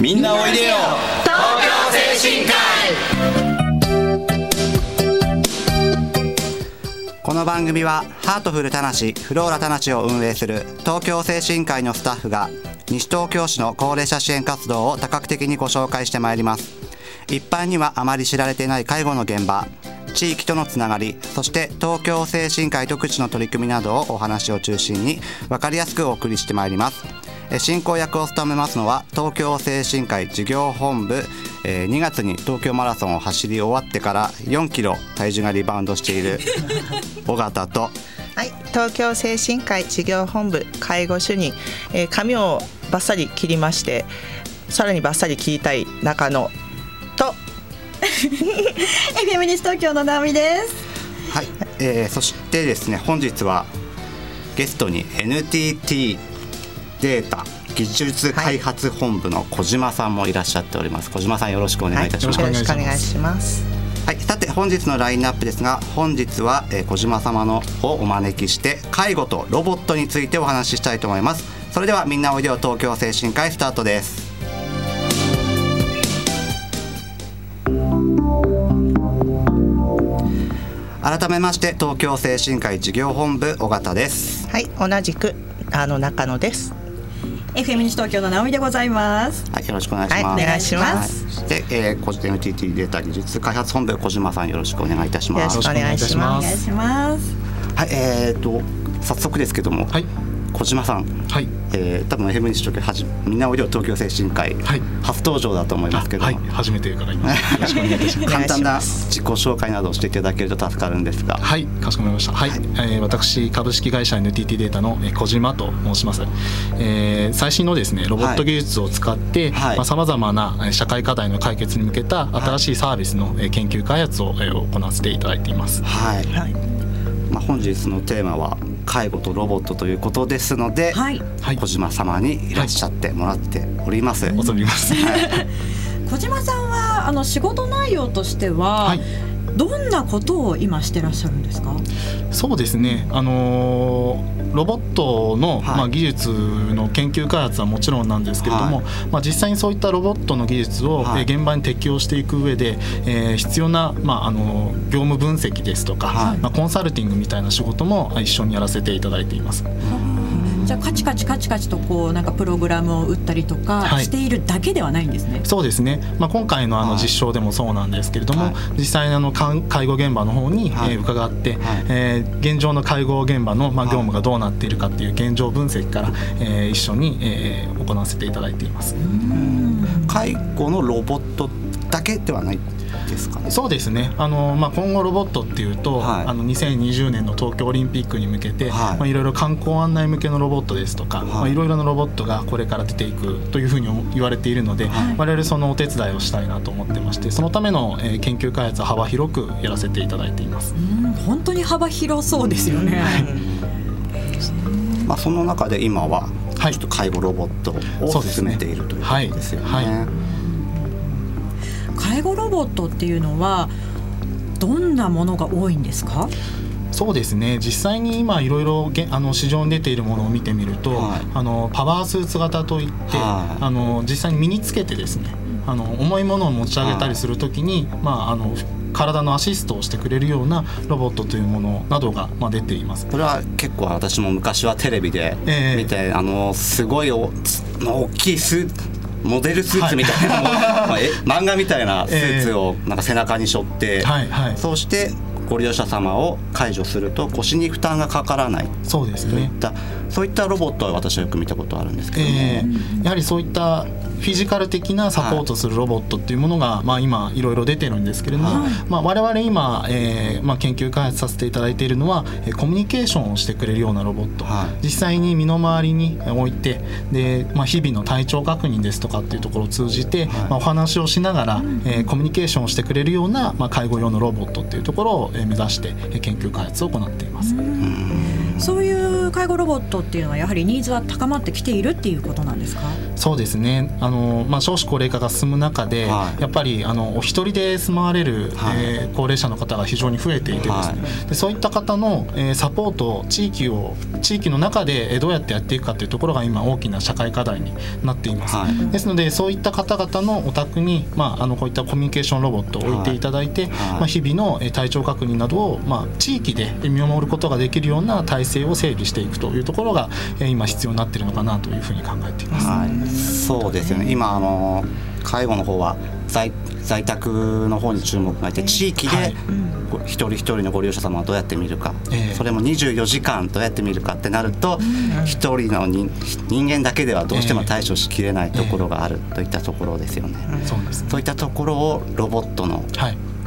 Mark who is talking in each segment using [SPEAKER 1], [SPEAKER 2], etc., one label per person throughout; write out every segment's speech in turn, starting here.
[SPEAKER 1] みんなおいでよ。東京精神
[SPEAKER 2] 科この番組はハートフルたなしフローラたなしを運営する東京精神科医のスタッフが西東京市の高齢者支援活動を多角的にご紹介してまいります。一般にはあまり知られていない介護の現場地域とのつながりそして東京精神科医特区の取り組みなどをお話を中心に分かりやすくお送りしてまいります進行役を務めますのは東京精神科医事業本部2月に東京マラソンを走り終わってから4キロ体重がリバウンドしている 尾形と
[SPEAKER 3] はい、東京精神科医事業本部介護主任、えー、髪をバッサリ切りましてさらにバッサリ切りたい中野と。
[SPEAKER 4] FM 西東京の直美です。
[SPEAKER 2] はい、えー、そしてですね本日はゲストに NTT データ技術開発本部の小島さんもいらっしゃっております、はい、小島さんよろしくお願いいたします、
[SPEAKER 3] はい、よろしくお願いします。
[SPEAKER 2] はい、さて本日のラインナップですが本日は、えー、小島様のをお招きして介護とロボットについてお話ししたいと思います。それではみんなおいでよ東京精神科医スタートです。改めまして東京精神科医事業本部尾形です。
[SPEAKER 3] はい同じくあの中野です
[SPEAKER 4] FM 西東京の直美でございます。
[SPEAKER 2] はい、よろしくお願いします。
[SPEAKER 3] はい、お願いします。
[SPEAKER 2] で、えー、個人 NTT データ技術開発本部小島さんよろしくお願いいたします。
[SPEAKER 3] よろしくお願いします。
[SPEAKER 4] お願いします。
[SPEAKER 2] はい、えっ、ー、と早速ですけども、はい、小島さん、はい。えー、多分 FM 西東京はじみんなおいでよ東京精神科医、はい、初登場だと思いますけど。
[SPEAKER 5] はい、初めてから今 よろしくお願いいたします。
[SPEAKER 2] 簡単な自己紹介などをしていただけると助かるんですが。
[SPEAKER 5] はい。かしこまりました。はい、はい、えー、私株式会社 NTT データの小島と申します、えー、最新のですねロボット技術を使ってさまざ、まな社会課題の解決に向けた新しいサービスの研究開発を行わせていただいています。
[SPEAKER 2] はい、はい。まあ、本日のテーマは介護とロボットということですので、はい、小島様にいらっしゃってもらっております。はい、
[SPEAKER 5] おります。はい、
[SPEAKER 4] 小島さんはあの仕事内容としては、はい、どんなことを今してらっしゃるんですか？
[SPEAKER 5] そうですね。あのーロボットの、まあ、技術の研究開発はもちろんなんですけれども、はい、まあ、実際にそういったロボットの技術を、はい、現場に適用していく上で、えー、必要な、まあ、あの業務分析ですとか、はい、まあ、コンサルティングみたいな仕事も一緒にやらせていただいています。
[SPEAKER 4] じゃあカチカチカチカチとこうなんかプログラムを打ったりとかしているだけではないんですね。はい、
[SPEAKER 5] そうですね。まあ今回のあの実証でもそうなんですけれども、はい、実際にあの介護現場の方に、はい、えー、伺って、はい、えー、現状の介護現場のまあ業務がどうなっているかっていう現状分析から、えー、一緒に、えー、行わせていただいています。
[SPEAKER 2] 介護のロボットだけではないですかね。
[SPEAKER 5] そうですね。あのまあ今後ロボットっていうと、はい、あの2020年の東京オリンピックに向けて、はい、まあいろいろ観光案内向けのロボットですとか、はい。まあいろいろなロボットがこれから出ていくというふうに言われているので、はい、我々そのお手伝いをしたいなと思ってまして、そのための、えー、研究開発は幅広くやらせていただいています。
[SPEAKER 4] うん本当に幅広そうですよね。
[SPEAKER 2] まあその中で今はちょっと介護ロボットを進めているということですよね。はい
[SPEAKER 4] 介護ロボットっていうのはどんなものが多いんですか？
[SPEAKER 5] そうですね。実際に今いろいろあの市場に出ているものを見てみると、はい、あのパワースーツ型といって、はい、あの実際に身につけてですねあの重いものを持ち上げたりするときに、はい、まああの体のアシストをしてくれるようなロボットというものなどが、まあ、出ています。
[SPEAKER 2] これは結構私も昔はテレビで見て、えー、あのすごいお大きいスモデルスーツみたいな、はい、まあ、え漫画みたいなスーツをなんか背中に背負って、えーはいはい、そうしてご利用者様を解除すると腰に負担がかからない。
[SPEAKER 5] そうですね
[SPEAKER 2] そういったロボットは私はよく見たことあるんですけども、え
[SPEAKER 5] ー、やはりそういったフィジカル的なサポートするロボットっていうものが、はい、まあ、今いろいろ出てるんですけれども、はい。まあ、我々今、えーまあ、研究開発させていただいているのはコミュニケーションをしてくれるようなロボット、はい、実際に身の回りに置いてで、まあ、日々の体調確認ですとかっていうところを通じて、まあ、お話をしながら、えー、コミュニケーションをしてくれるような、まあ、介護用のロボットっていうところを目指して研究開発を行っています。
[SPEAKER 4] そういう介護ロボットっていうのはやはりニーズは高まってきているっていうことなんですか？
[SPEAKER 5] そうですね。あの、まあ、少子高齢化が進む中で、はい、やっぱりあのお一人で住まわれる、はい、えー、高齢者の方が非常に増えていてですね、はい、でそういった方の、えー、サポート地域を地域の中でどうやってやっていくかというところが今大きな社会課題になっています、ですのでそういった方々のお宅に、まあ、あのこういったコミュニケーションロボットを置いていただいて、まあ、日々の体調確認などを、まあ、地域で見守ることができるような体制を整備していくというところが今必要になっているのかなというふうに考えています。はい。
[SPEAKER 2] そうですよね。今あの介護の方は在在宅の方に注目がいて地域で一人一人のご利用者様をどうやって見るか、えー、それも24時間どうやって見るかってなると一、人の人間だけではどうしても対処しきれないところがあるといったところですよね。そういったところをロボットの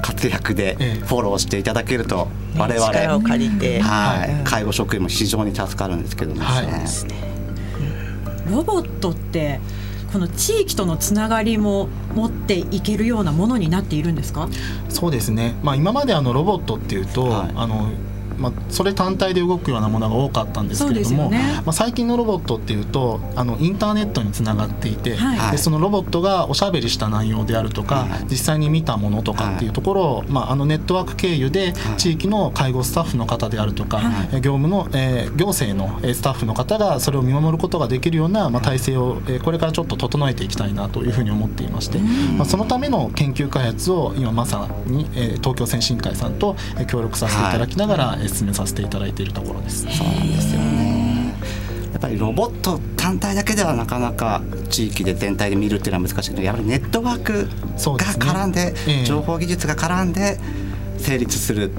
[SPEAKER 2] 活躍でフォローしていただけると我々、
[SPEAKER 3] 力を借りて、
[SPEAKER 2] はい、介護職員も非常に助かるんですけどもね。はい。
[SPEAKER 4] ロボットってこの地域とのつながりも持っていけるようなものになっているんですか？
[SPEAKER 5] そうですね、まあ、今まであのロボットっていうと、はい、あのまあ、それ単体で動くようなものが多かったんですけれども、ね、まあ、最近のロボットっていうとあのインターネットにつながっていて、はい、でそのロボットがおしゃべりした内容であるとか、はい、実際に見たものとかっていうところを、まあ、あのネットワーク経由で地域の介護スタッフの方であるとか、業務の、えー、行政のスタッフの方がそれを見守ることができるような、まあ、体制を、えー、これからちょっと整えていきたいなというふうに思っていまして、まあ、そのための研究開発を今まさに、えー、東京先進会さんと協力させていただきながら、はい、進めさせていただだいているところです。
[SPEAKER 2] そうなんですよねやっぱりロボット単体だけではなかなか地域で全体で見るっていうのは難しいけどやっぱりネットワークが絡んで、ねえー、情報技術が絡んで成立する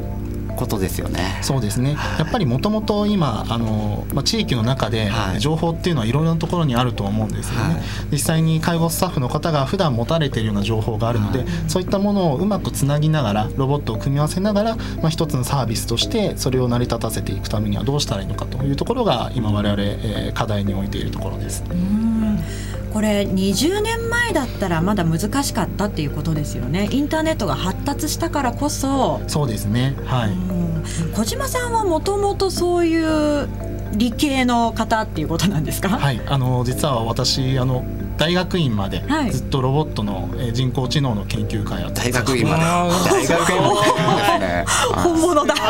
[SPEAKER 2] ことですよね。
[SPEAKER 5] そうですね。やっぱりもともと今あのまあ地域の中で情報っていうのはいろんなところにあると思うんですよね。はい、実際に介護スタッフの方が普段持たれているような情報があるので、はい、そういったものをうまくつなぎながらロボットを組み合わせながらまあ一つのサービスとしてそれを成り立たせていくためにはどうしたらいいのかというところが今我々、えー、課題に置いているところです。
[SPEAKER 4] これ20年前だったらまだ難しかったっていうことですよね。インターネットが発達したからこそ。
[SPEAKER 5] そうですね。はい。
[SPEAKER 4] 小島さんはもともとそういう理系の方っていうことなんですか？
[SPEAKER 5] はい。あの実は私あの大学院までずっとロボットの人工知能の研究会を
[SPEAKER 2] 大学院まで。大学院まで、ね、
[SPEAKER 4] 本物だ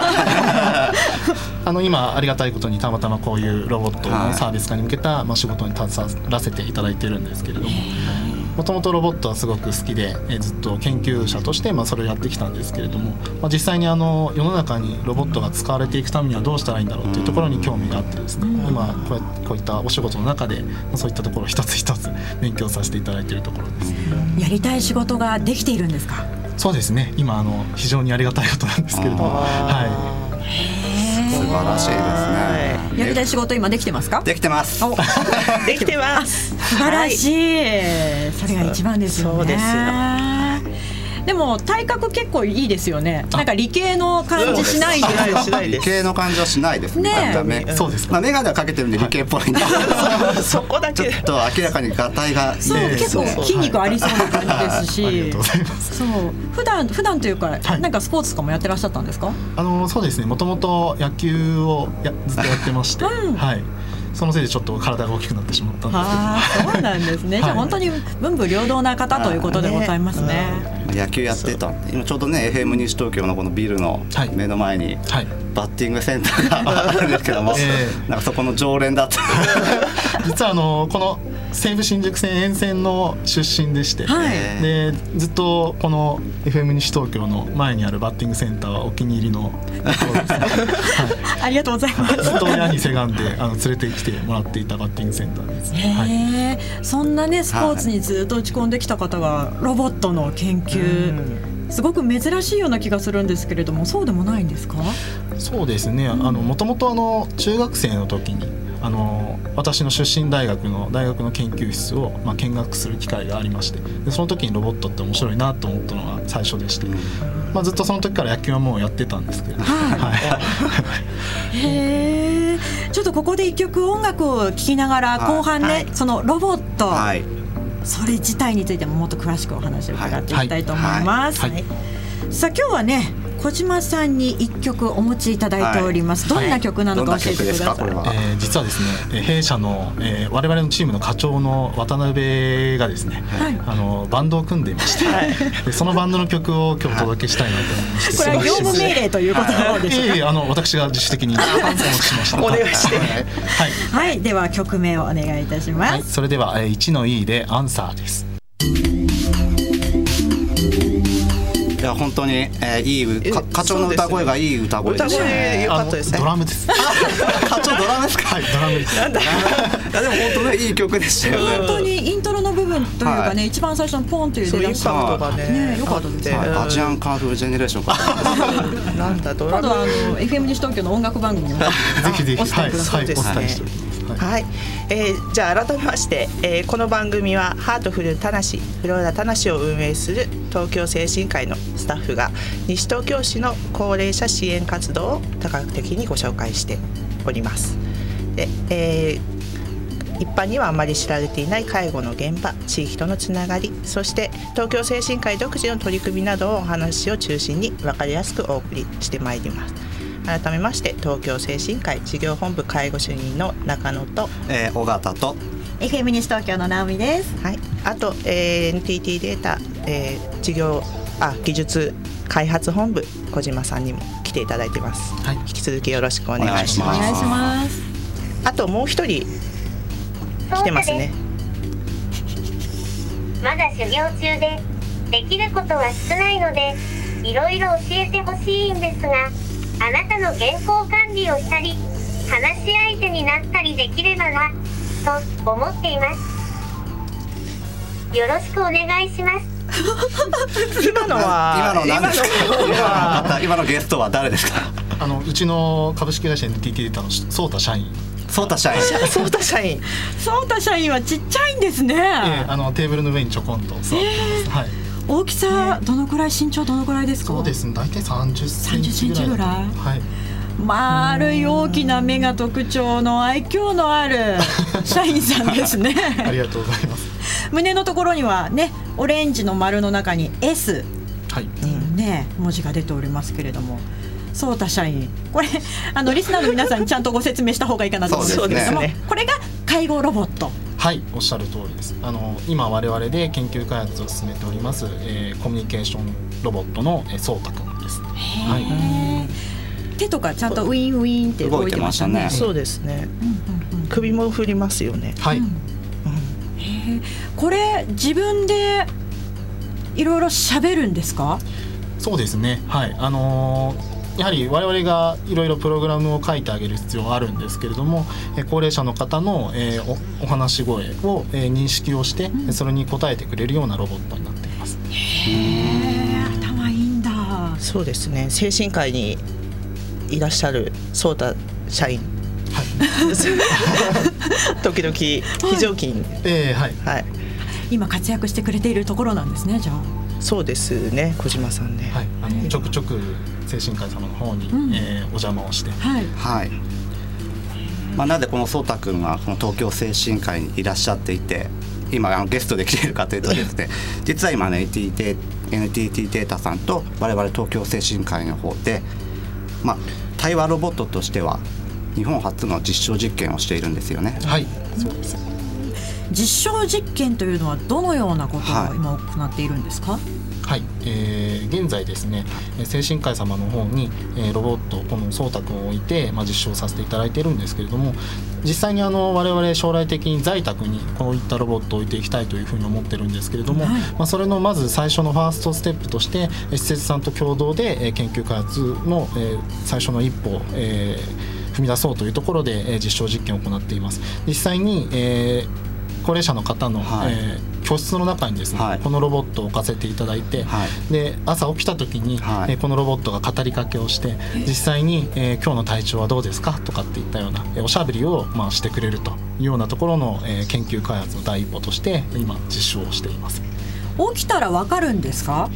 [SPEAKER 5] あの今ありがたいことにたまたまこういうロボットのサービス化に向けた、まあ、仕事に携わらせていただいてるんですけれども。もともとロボットはすごく好きで、えずっと研究者としてまあそれをやってきたんですけれども、まあ、実際にあの世の中にロボットが使われていくためにはどうしたらいいんだろうというところに興味があってですね、今こうこういったお仕事の中でそういったところ一つ一つ勉強させていただいているところです。
[SPEAKER 4] やりたい仕事ができているんですか？
[SPEAKER 5] そうですね。今あの非常にありがたいことなんですけれども。はい
[SPEAKER 2] 素晴らしいですね。
[SPEAKER 4] やりたい仕事今できてますか？
[SPEAKER 2] できてます。
[SPEAKER 3] できてます。
[SPEAKER 4] 素晴らしい。それが一番ですよね。そうですよ。でも体格結構いいですよね。なんか理系の感じしないです
[SPEAKER 2] よ理系の感じはしないですね。
[SPEAKER 5] ねそうです
[SPEAKER 2] まあ眼鏡はかけてるんで理系っぽい
[SPEAKER 3] そこだけ。
[SPEAKER 2] ちょっと明らかにがたいが
[SPEAKER 4] そう結構筋肉ありそうな感じですし。そう。普段普段というかなんかスポーツとかもやってらっしゃったんですか？
[SPEAKER 5] あのそうですね。もともと野球をやずっとやってまして、はい。そのせいでちょっと体が大きくなってしまったんです
[SPEAKER 4] けど。そうなんですね、じゃあ本当に文武両道な方ということでございますね、
[SPEAKER 2] 野球やってた今ちょうどね FM 西東京のこのビルの目の前に、バッティングセンターがあるんですけども、えー、なんかそこの常連だった
[SPEAKER 5] 実はあのこの西武新宿線沿線の出身でして、はい、でずっとこの FM 西東京の前にあるバッティングセンターはお気に入りの。ところです、ね。
[SPEAKER 4] はい、ありがとうございます。
[SPEAKER 5] ずっと親にせがんであの連れてきてもらっていたバッティングセンターです、
[SPEAKER 4] はい、そんなねスポーツにずっと打ち込んできた方がロボットの研究、すごく珍しいような気がするんですけれどもそうでもないんですか？
[SPEAKER 5] そうですね、あのもともとあの中学生の時にあの私の出身大学の大学の研究室を、まあ、見学する機会がありましてでその時にロボットって面白いなと思ったのが最初でして、まあ、ずっとその時から野球はもうやってたんですけど、は
[SPEAKER 4] い、へえちょっとここで一曲音楽を聴きながら後半ね、はい、そのロボット、はい、それ自体についてももっと詳しくお話を伺っていきたいと思います。さあ今日はね小島さんに一曲お持ちいただいております、
[SPEAKER 2] はい。
[SPEAKER 4] どんな曲なのか教えてください、
[SPEAKER 2] どんな曲ですか？これは。
[SPEAKER 5] えー実はですねえー弊社の、えー我々のチームの課長の渡辺がですね、
[SPEAKER 4] はい。
[SPEAKER 5] あのバンドを組んでいまして、でそのバンドの曲を今日お届けしたいなと思いまして、
[SPEAKER 4] これは業務命令ということでしょうか、
[SPEAKER 5] い。えいえあの私が自主的にお持ちしました。
[SPEAKER 3] お願いして
[SPEAKER 5] はい。
[SPEAKER 4] はい。では曲名をお願いいたします、
[SPEAKER 5] はい、それでは、えー、1の E でアンサーです。
[SPEAKER 2] いや本当に、えー、いいか課長の歌声がいい歌声でした
[SPEAKER 3] 歌声
[SPEAKER 2] ね
[SPEAKER 3] 良かったですね。
[SPEAKER 5] あのドラムです。
[SPEAKER 2] 課長ドラムですか？
[SPEAKER 5] はい、ドラムです。
[SPEAKER 2] いやでも本当ねいい曲でしたよね。
[SPEAKER 4] 本当にイントロの部分というかね、
[SPEAKER 2] はい。
[SPEAKER 4] 一番最初のポンという出だし
[SPEAKER 3] がね
[SPEAKER 4] ね良かったですね。
[SPEAKER 3] あ
[SPEAKER 2] はい。アジアンカンフージェネレーションか
[SPEAKER 3] なんだドラム。
[SPEAKER 4] 今度はあの FM 西東京の音楽番組にも
[SPEAKER 5] ぜひぜひ、
[SPEAKER 4] お伝
[SPEAKER 5] はい、はい、
[SPEAKER 4] えください
[SPEAKER 5] お伝えしております。はい。
[SPEAKER 3] はい、えーじゃあ改めまして、えーこの番組はハートフルたなしフローラたなしを運営する東京聖新会のスタッフが西東京市の高齢者支援活動を多角的にご紹介しております。で、えー一般にはあまり知られていない介護の現場地域とのつながりそして東京聖新会独自の取り組みなどをお話を中心に分かりやすくお送りしてまいります。改めまして東京精神科医事業本部介護主任の中野と
[SPEAKER 2] えー、尾形と
[SPEAKER 4] FM 西東京の直美です
[SPEAKER 3] はい、あと、えー NTT データ、えー事業あ技術開発本部小島さんにも来ていただいてます。
[SPEAKER 5] はい
[SPEAKER 3] 引き続きよろしくお願いし
[SPEAKER 2] お
[SPEAKER 3] ます。
[SPEAKER 4] お願いします
[SPEAKER 3] あともう一人来てますね。
[SPEAKER 6] まだ修行中でできることは少ないのでいろいろ教えてほしいんですがあなたの健康管理をしたり話し相手になったりできればなと思っています。よろしくお願いします。
[SPEAKER 3] 今のは
[SPEAKER 2] 今の何ですか？
[SPEAKER 3] 今の
[SPEAKER 2] ゲストは誰ですか？
[SPEAKER 5] あのうちの株式会社 NTT データのソータ社員、
[SPEAKER 2] ソータ社員。
[SPEAKER 3] ソータ社員。
[SPEAKER 4] ソータ社員はちっちゃいんですね、
[SPEAKER 5] えーあのテーブルの上にちょこんと座ってます。はい。
[SPEAKER 4] 大きさどのくらい身長どのくらいですか？
[SPEAKER 5] そうですね、大体30センチぐらい。
[SPEAKER 4] 30センチぐらい。
[SPEAKER 5] はい。
[SPEAKER 4] 丸い大きな目が特徴の愛嬌のある社員さんですね。
[SPEAKER 5] ありがとうございます。
[SPEAKER 4] 胸のところにはねオレンジの丸の中に S
[SPEAKER 5] はい。
[SPEAKER 4] っていうね文字が出ておりますけれども。ソータ社員。これあのリスナーの皆さんにちゃんとご説明した方がいいかなと思うんですけれども、
[SPEAKER 3] ね。
[SPEAKER 4] これが介護ロボット
[SPEAKER 5] はい、おっしゃる通りです。あの今我々で研究開発を進めております、えーコミュニケーションロボットのえーソータ君です。はい。
[SPEAKER 4] 手とかちゃんとウィンウィンって動いてましたね
[SPEAKER 2] 動いてましたね
[SPEAKER 3] そうですね。首も振りますよね。
[SPEAKER 5] はい。
[SPEAKER 4] これ自分でいろいろ喋るんですか？
[SPEAKER 5] そうですね。はい。あのーやはり我々がいろいろプログラムを書いてあげる必要はあるんですけれども、えー高齢者の方の、えーおお話し声を、えー認識をして、それに応えてくれるようなロボットになっています。
[SPEAKER 4] へえ頭いいんだ
[SPEAKER 3] そうですね。精神科医にいらっしゃるソータ社員。時々非常勤。
[SPEAKER 5] えーはい。
[SPEAKER 3] はい。
[SPEAKER 4] 今活躍してくれているところなんですねじゃあ
[SPEAKER 3] そうですね。小島さんね。
[SPEAKER 5] はい。あのちょくちょく精神科医様の方に、
[SPEAKER 4] うん
[SPEAKER 5] えーお邪魔をして、
[SPEAKER 4] はい
[SPEAKER 2] はいまあ、なぜこの颯太君がこの東京精神科医にいらっしゃっていて今あのゲストで来ているかというとですね 実は今ね NTT, NTT データさんと我々東京精神科医の方で、まあ、対話ロボットとしては日本初の実証実験をしているんですよね。
[SPEAKER 5] はい。そうです。
[SPEAKER 4] 実証実験というのはどのようなこと
[SPEAKER 2] はい。
[SPEAKER 4] を今行っているんですか、
[SPEAKER 5] はい、えー現在ですねえー精神科医様の方に、えーロボットこの颯太君を置いて、まあ、実証させていただいているんですけれども実際にあの我々将来的に在宅にこういったロボットを置いていきたいというふうに思ってるんですけれども、
[SPEAKER 4] はい。
[SPEAKER 5] まあ、それのまず最初のファーストステップとしてえー施設さんと共同でえー研究開発の、えー最初の一歩を、えー踏み出そうというところで、えー実証実験を行っています。実際に、えー高齢者の方の、
[SPEAKER 2] はい。
[SPEAKER 5] えー教室の中にですね、
[SPEAKER 2] はい。
[SPEAKER 5] このロボットを置かせていただいて、
[SPEAKER 2] はい。
[SPEAKER 5] で朝起きた時に、
[SPEAKER 2] はい。
[SPEAKER 5] えーこのロボットが語りかけをして実際に、えー今日の体調はどうですか?」とかっていったような、えーおしゃべりを、まあ、してくれるというようなところの、えー研究開発の第一歩として今実証をしています。
[SPEAKER 4] 起きたらわかるんですか？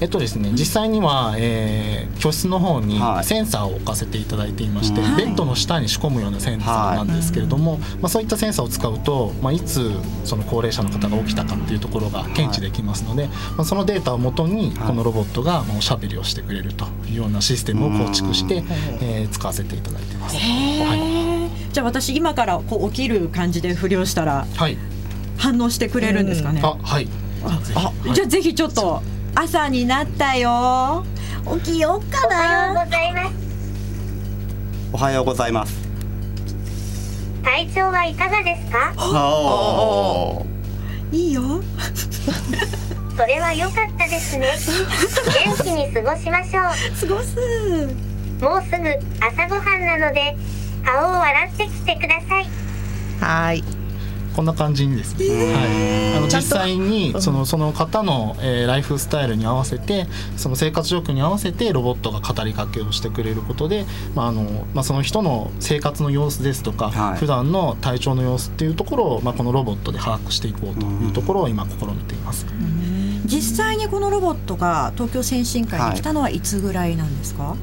[SPEAKER 5] えっとですね、実際には、えー、教室の方に
[SPEAKER 2] はい。
[SPEAKER 5] センサーを置かせていただいていまして、
[SPEAKER 2] はい。
[SPEAKER 5] ベッドの下に仕込むようなセンサーなんですけれども、まあ、そういったセンサーを使うと、まあ、いつその高齢者の方が起きたかっていうところが検知できますので、まあ、そのデータをもとに
[SPEAKER 2] はい。
[SPEAKER 5] このロボットがまあおしゃべりをしてくれるというようなシステムを構築して、えー使わせていただいてます。はい、
[SPEAKER 4] じゃあ私今からこう起きる感じで不良したら
[SPEAKER 5] はい、
[SPEAKER 4] 反応してくれるんですかね、
[SPEAKER 5] あはい。ぜひ。はい
[SPEAKER 4] じゃあぜひちょっと朝になったよ起きようか
[SPEAKER 6] おはよう
[SPEAKER 4] な
[SPEAKER 6] ございます。
[SPEAKER 2] おはようございます
[SPEAKER 6] 体調はいかがですか？
[SPEAKER 2] おー
[SPEAKER 4] いいよ
[SPEAKER 6] それは良かったですね。元気に過ごしましょう。
[SPEAKER 4] 過ごす
[SPEAKER 6] もうすぐ朝ごはんなので、顔を洗ってきてください。
[SPEAKER 3] はい
[SPEAKER 5] こんな感じにですね、はい、あの実際にそのその方の、えーライフスタイルに合わせてその生活状況に合わせてロボットが語りかけをしてくれることで、まああのまあ、その人の生活の様子ですとか、
[SPEAKER 2] はい。
[SPEAKER 5] 普段の体調の様子っていうところを、まあ、このロボットで把握していこうというところを今試みています。
[SPEAKER 4] 実際にこのロボットが東京先進会に来たのはいつぐらいなんですか、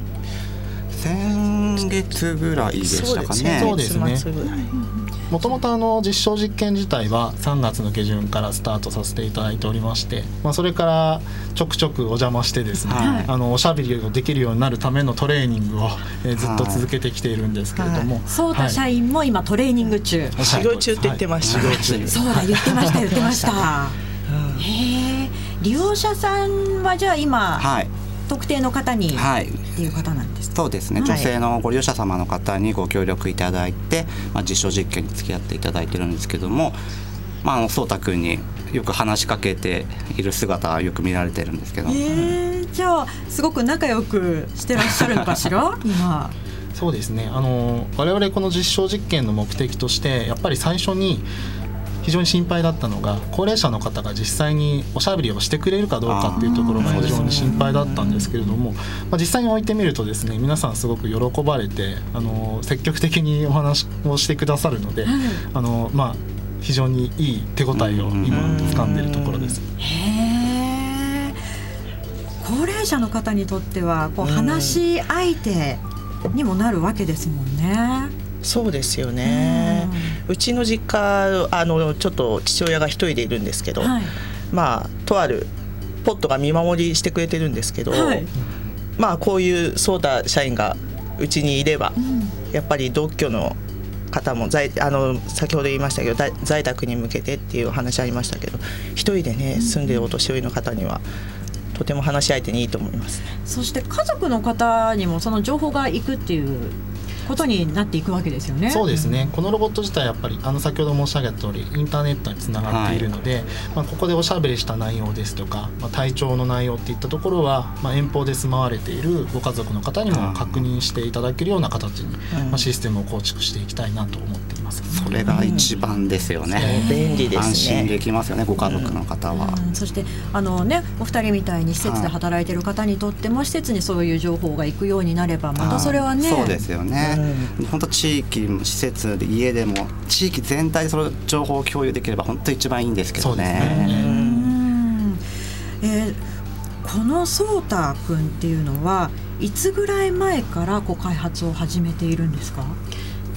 [SPEAKER 2] 先月ぐらいでしたかね。
[SPEAKER 5] そうですね。
[SPEAKER 3] 先月末ぐらい
[SPEAKER 5] もともとあの実証実験自体は3月の下旬からスタートさせていただいておりまして、まあ、それからちょくちょくお邪魔してですね、
[SPEAKER 2] はい。
[SPEAKER 5] あのおしゃべりをできるようになるためのトレーニングを、えーずっと続けてきているんですけれども、
[SPEAKER 4] そうた社員も今トレーニング中、
[SPEAKER 3] 修行中って言ってました。
[SPEAKER 5] はい。修行中
[SPEAKER 4] そうだ言ってました言ってました。へえ利用者さんはじゃあ今、
[SPEAKER 2] はい。
[SPEAKER 4] 特定の方に、
[SPEAKER 2] はい
[SPEAKER 4] っていう方なんです
[SPEAKER 2] そうですね、
[SPEAKER 3] はい。
[SPEAKER 2] 女性のご利用者様の方にご協力いただいて、まあ、実証実験に付き合っていただいてるんですけども、まあ、あのそうたくんによく話しかけている姿はよく見られてるんですけど、
[SPEAKER 4] えー、じゃあすごく仲良くしてらっしゃるのかしら今。
[SPEAKER 5] そうですね。あの我々この実証実験の目的としてやっぱり最初に非常に心配だったのが高齢者の方が実際におしゃべりをしてくれるかどうかっていうところが非常に心配だったんですけれども、まあ、実際に置いてみるとですね皆さんすごく喜ばれてあの積極的にお話をしてくださるので、あのまあ、非常にいい手応えを今掴んでいるところです。
[SPEAKER 4] 高齢者の方にとってはこう話し相手にもなるわけですもんね。
[SPEAKER 3] そうですよね。うちの実家あのちょっと父親が一人でいるんですけど、
[SPEAKER 4] はい。
[SPEAKER 3] まあとあるポットが見守りしてくれてるんですけど、
[SPEAKER 4] はい。
[SPEAKER 3] まあこういうソーダ社員がうちにいれば、やっぱり同居の方も在あの先ほど言いましたけど在在宅に向けてっていうお話ありましたけど一人でね住んでるお年寄りの方にはとても話し相手にいいと思います。
[SPEAKER 4] そして家族の方にもその情報がいくっていうことになっていくわけですよね。
[SPEAKER 5] そうですね、このロボット自体やっぱりあの先ほど申し上げた通りインターネットにつながっているので、まあ、ここでおしゃべりした内容ですとか、まあ、体調の内容っていったところは、まあ、遠方で住まわれているご家族の方にも確認していただけるような形に、まあ、システムを構築していきたいなと思っています。
[SPEAKER 2] それが一番ですよね、
[SPEAKER 3] 便利ですね。
[SPEAKER 2] 安心できますよねご家族の方は、
[SPEAKER 4] うん。そしてあのねお二人みたいに施設で働いてる方にとっても施設にそういう情報が行くようになればまたそれはね、
[SPEAKER 2] そうですよね、本当地域施設で家でも地域全体でその情報を共有できれば本当一番いいんですけどね。
[SPEAKER 4] えーこのソータ君っていうのはいつぐらい前からこう開発を始めているんですか？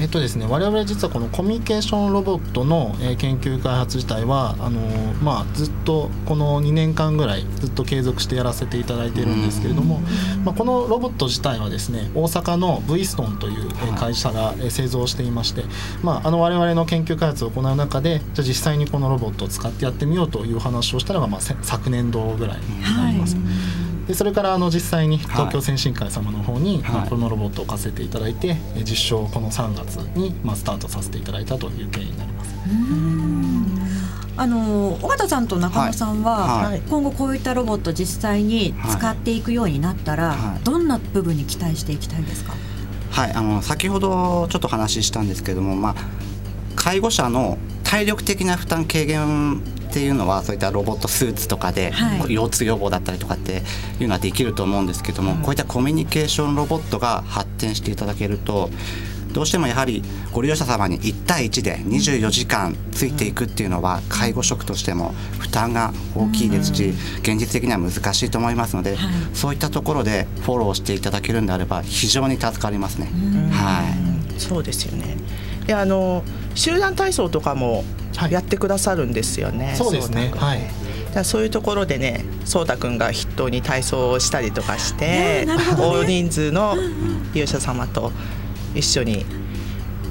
[SPEAKER 5] えっとですね、我々実はこのコミュニケーションロボットの、えー研究開発自体はあのーまあ、ずっとこの2年間ぐらいずっと継続してやらせていただいているんですけれども、まあ、このロボット自体はですね大阪の V ストンというえー会社がえー製造していまして、まあ、あの我々の研究開発を行う中でじゃあ実際にこのロボットを使ってやってみようという話をしたのが、まあ、せ昨年度ぐらいになります。でそれからあの実際に東京先進会様の方に、
[SPEAKER 2] はい。
[SPEAKER 5] まあこのロボットを貸せていただいてえ実証をこの3月に、まあ、スタートさせていただいたという経緯になります。
[SPEAKER 4] あの尾形さんと中野さんは、
[SPEAKER 2] はい。
[SPEAKER 3] はい。
[SPEAKER 4] 今後こういったロボット実際に使っていくようになったら、
[SPEAKER 2] はい。
[SPEAKER 4] どんな部分に期待していきたいですか、
[SPEAKER 2] はい、あの先ほどちょっと話したんですけども、まあ、介護者の体力的な負担軽減っていうのはそういったロボットスーツとかで、
[SPEAKER 4] はい。
[SPEAKER 2] 腰痛予防だったりとかっていうのはできると思うんですけども、こういったコミュニケーションロボットが発展していただけるとどうしてもやはりご利用者様に1対1で24時間ついていくっていうのは介護職としても負担が大きいですし現実的には難しいと思いますので、そういったところでフォローしていただけるんであれば非常に助かりますね。はい。
[SPEAKER 3] そうですよねであの集団体操とかもやってくださるんですよね。はい、
[SPEAKER 5] そうですね。はい。
[SPEAKER 3] じゃそういうところでね、そうたくんが筆頭に体操をしたりとかして、ね、大人数の利用者様と一緒に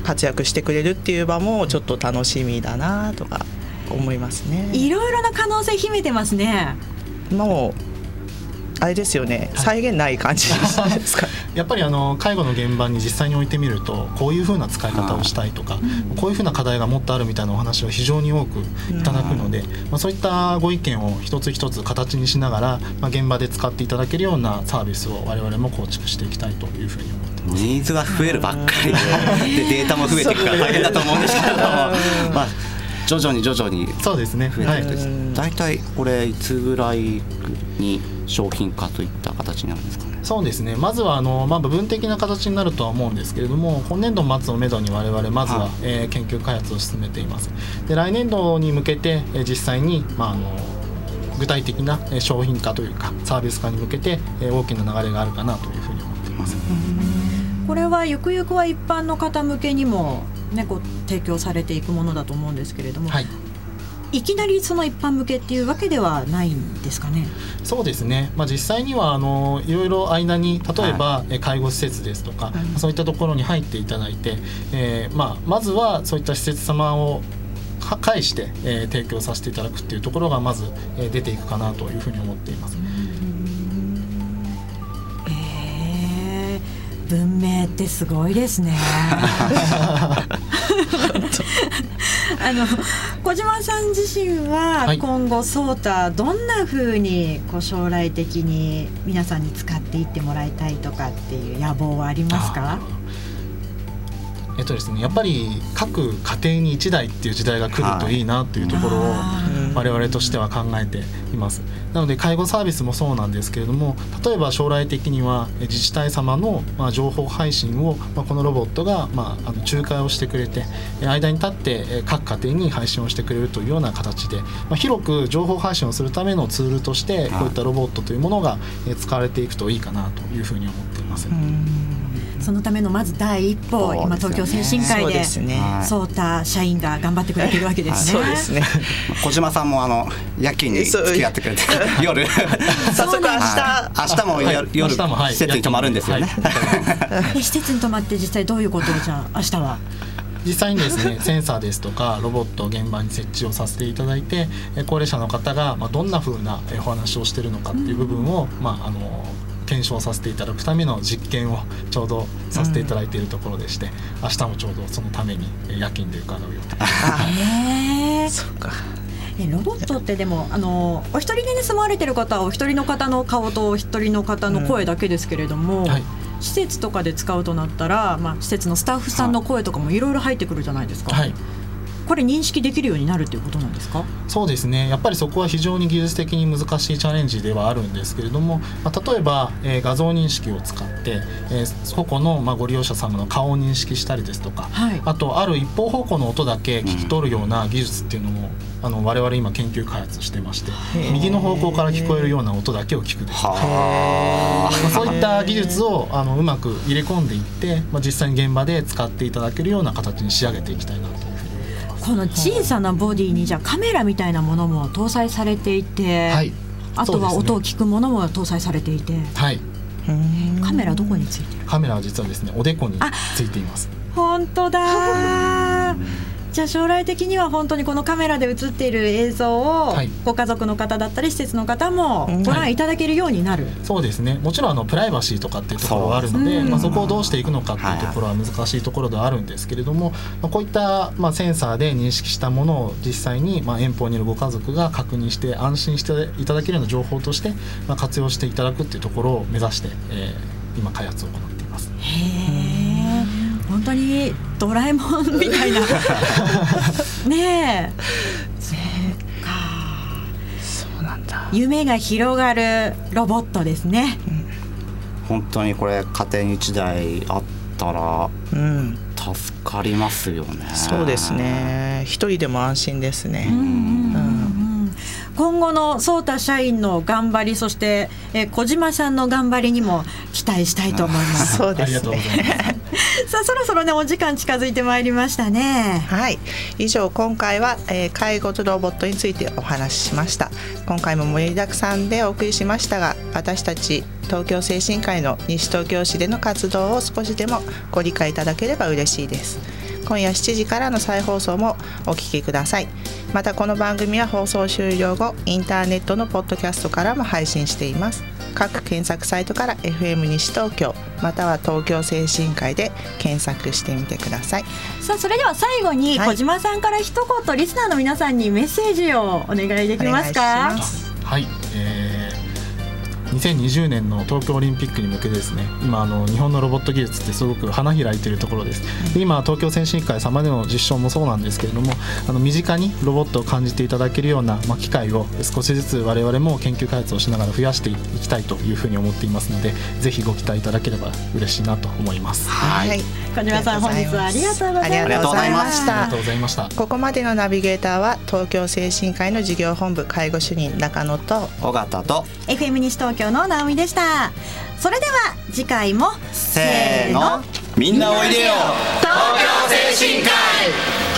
[SPEAKER 3] 活躍してくれるっていう場もちょっと楽しみだなとか思いますね。
[SPEAKER 4] いろいろな可能性秘めてますね。
[SPEAKER 3] もうあれですよね、再現ない感じですか？
[SPEAKER 5] やっぱりあの介護の現場に実際に置いてみるとこういうふうな使い方をしたいとか、こういうふうな課題がもっとあるみたいなお話を非常に多くいただくので、まあ、そういったご意見を一つ一つ形にしながら、まあ、現場で使っていただけるようなサービスを我々も構築していきたいというふうに思ってます。
[SPEAKER 2] ニーズが増えるばっかりででデータも増えていくから大変だと思うんですけれども。まあ徐々に徐々に
[SPEAKER 5] そうですね。
[SPEAKER 2] 増えてい。く大体これいつぐらいに商品化といった形になるんですかね。
[SPEAKER 5] そうですね。まずはあの、まあ、部分的な形になるとは思うんですけれども今年度末をめどに我々まずは、はい、えー、研究開発を進めています。で来年度に向けて、えー、実際に、まあ、あの具体的な商品化というかサービス化に向けて、えー、大きな流れがあるかなというふうに思っています。
[SPEAKER 4] これはゆくゆくは一般の方向けにもね、こう提供されていくものだと思うんですけれども、はい、いきなりその一般向けっていうわけではないんですかね？
[SPEAKER 5] そうですね。まあ実際にはあのいろいろ間に例えば、はい、介護施設ですとか、はい、そういったところに入っていただいて、えー、まあまずはそういった施設様を介して、えー、提供させていただくっていうところがまず、えー、出ていくかなというふうに思っています。
[SPEAKER 4] 文明ってすごいですね。あの小島さん自身は今後、ソータどんなふうにこう将来的に皆さんに使っていってもらいたいとかっていう野望はありますか？
[SPEAKER 5] えっとですね、やっぱり各家庭に1台っていう時代が来るといいなっていうところを我々としては考えています。なので介護サービスもそうなんですけれども例えば将来的には自治体様のま情報配信をまこのロボットがまあの仲介をしてくれて間に立って各家庭に配信をしてくれるというような形で、ま広く情報配信をするためのツールとしてこういったロボットというものが使われていくといいかなというふうに思っています。
[SPEAKER 4] そのためのまず第一歩、ね、今東京精神科医でそうた社員が頑張ってくれてるわけです
[SPEAKER 3] ね。そうですね。
[SPEAKER 2] 小島さんもあの夜勤に付き合ってくれて 夜。
[SPEAKER 3] 早速明日。
[SPEAKER 2] 明日も夜、夜施設に泊まるんですよね。
[SPEAKER 4] 施設に泊まって実際どういうことをじゃあ明日は？
[SPEAKER 5] 実際にですねセンサーですとかロボットを現場に設置をさせていただいて高齢者の方がまあどんなふうなお話をしているのかっていう部分を、まああの検証させていただくための実験をちょうどさせていただいているところでして、うん、明日もちょうどそのために夜勤で伺う予定。です。
[SPEAKER 4] へえそうか。ロボットってでもあのお一人で、ね、住まわれてる方はお一人の方の顔とお一人の方の声だけですけれども、うん。はい、施設とかで使うとなったら、まあ、施設のスタッフさんの声とかもいろいろ入ってくるじゃないですか。はいこれ認識できるようになるということなんですか？
[SPEAKER 5] そうですね。やっぱりそこは非常に技術的に難しいチャレンジではあるんですけれども、まあ、例えば、えー、画像認識を使って、えー、個々の、まあ、ご利用者様の顔を認識したりですとか、はい、あとある一方方向の音だけ聞き取るような技術っていうのも、うん、あの我々今研究開発してまして右の方向から聞こえるような音だけを聞くです。とか、まあ、そういった技術をあのうまく入れ込んでいって、まあ、実際に現場で使っていただけるような形に仕上げていきたいなと
[SPEAKER 4] この小さなボディにじゃあカメラみたいなものも搭載されていて、はい、あとは音を聞くものも搭載されていて、
[SPEAKER 5] はい、
[SPEAKER 4] カメラどこについてる？
[SPEAKER 5] カメラは実はですねおでこについています。
[SPEAKER 4] 本当だじゃあ将来的には本当にこのカメラで映っている映像をご家族の方だったり施設の方もご覧いただけるようになる、はい、
[SPEAKER 5] そうですね。もちろんあのプライバシーとかっていうところはあるのでそ,、まあ、そこをどうしていくのかっていうところは難しいところではあるんですけれども、まあ、こういった、まあ、センサーで認識したものを実際に、まあ、遠方にいるご家族が確認して安心していただけるような情報として、まあ、活用していただくっていうところを目指して、えー、今開発を行っています。
[SPEAKER 4] へー。本当にドラえもんみたいな。ねえ。そうか。そうなんだ。夢が広がるロボットですね、
[SPEAKER 2] うん、本当にこれ家庭に1台あったら、うん、助かりますよね。
[SPEAKER 3] そうですね。一人でも安心ですね、うん、
[SPEAKER 4] うん今後の颯太社員の頑張りそして、えー、小島さんの頑張りにも期待したいと思います。
[SPEAKER 3] そうですね。
[SPEAKER 4] さあそろそろねお時間近づいてまいりましたね。
[SPEAKER 3] はい。以上今回は、えー、介護とロボットについてお話ししました。今回も盛りだくさんでお送りしましたが、私たち東京精神科医の西東京市での活動を少しでもご理解いただければ嬉しいです。今夜7時からの再放送もお聞きください。またこの番組は放送終了後インターネットのポッドキャストからも配信しています。各検索サイトから FM 西東京または東京精神科医で検索してみてください。
[SPEAKER 4] さあそれでは最後に小島さんから一言、リスナーの皆さんにメッセージをお願いできますか？
[SPEAKER 5] はい、えー2020年の東京オリンピックに向けてですね今あの日本のロボット技術ってすごく花開いているところです。で今東京先進会様での実証もそうなんですけれどもあの身近にロボットを感じていただけるような、まあ、機会を少しずつ我々も研究開発をしながら増やしていきたいというふうに思っていますのでぜひご期待いただければ嬉しいなと思います。
[SPEAKER 4] はい。小島さん本日はありがとうございました。
[SPEAKER 3] ありがとうございました。ここまでのナビゲーターは東京精神科医の事業本部介護主任中野と
[SPEAKER 2] 尾形と
[SPEAKER 4] FM 西東京の直美でした。それでは次回も。
[SPEAKER 2] せーの。
[SPEAKER 1] みんなおいでよ。東京精神科医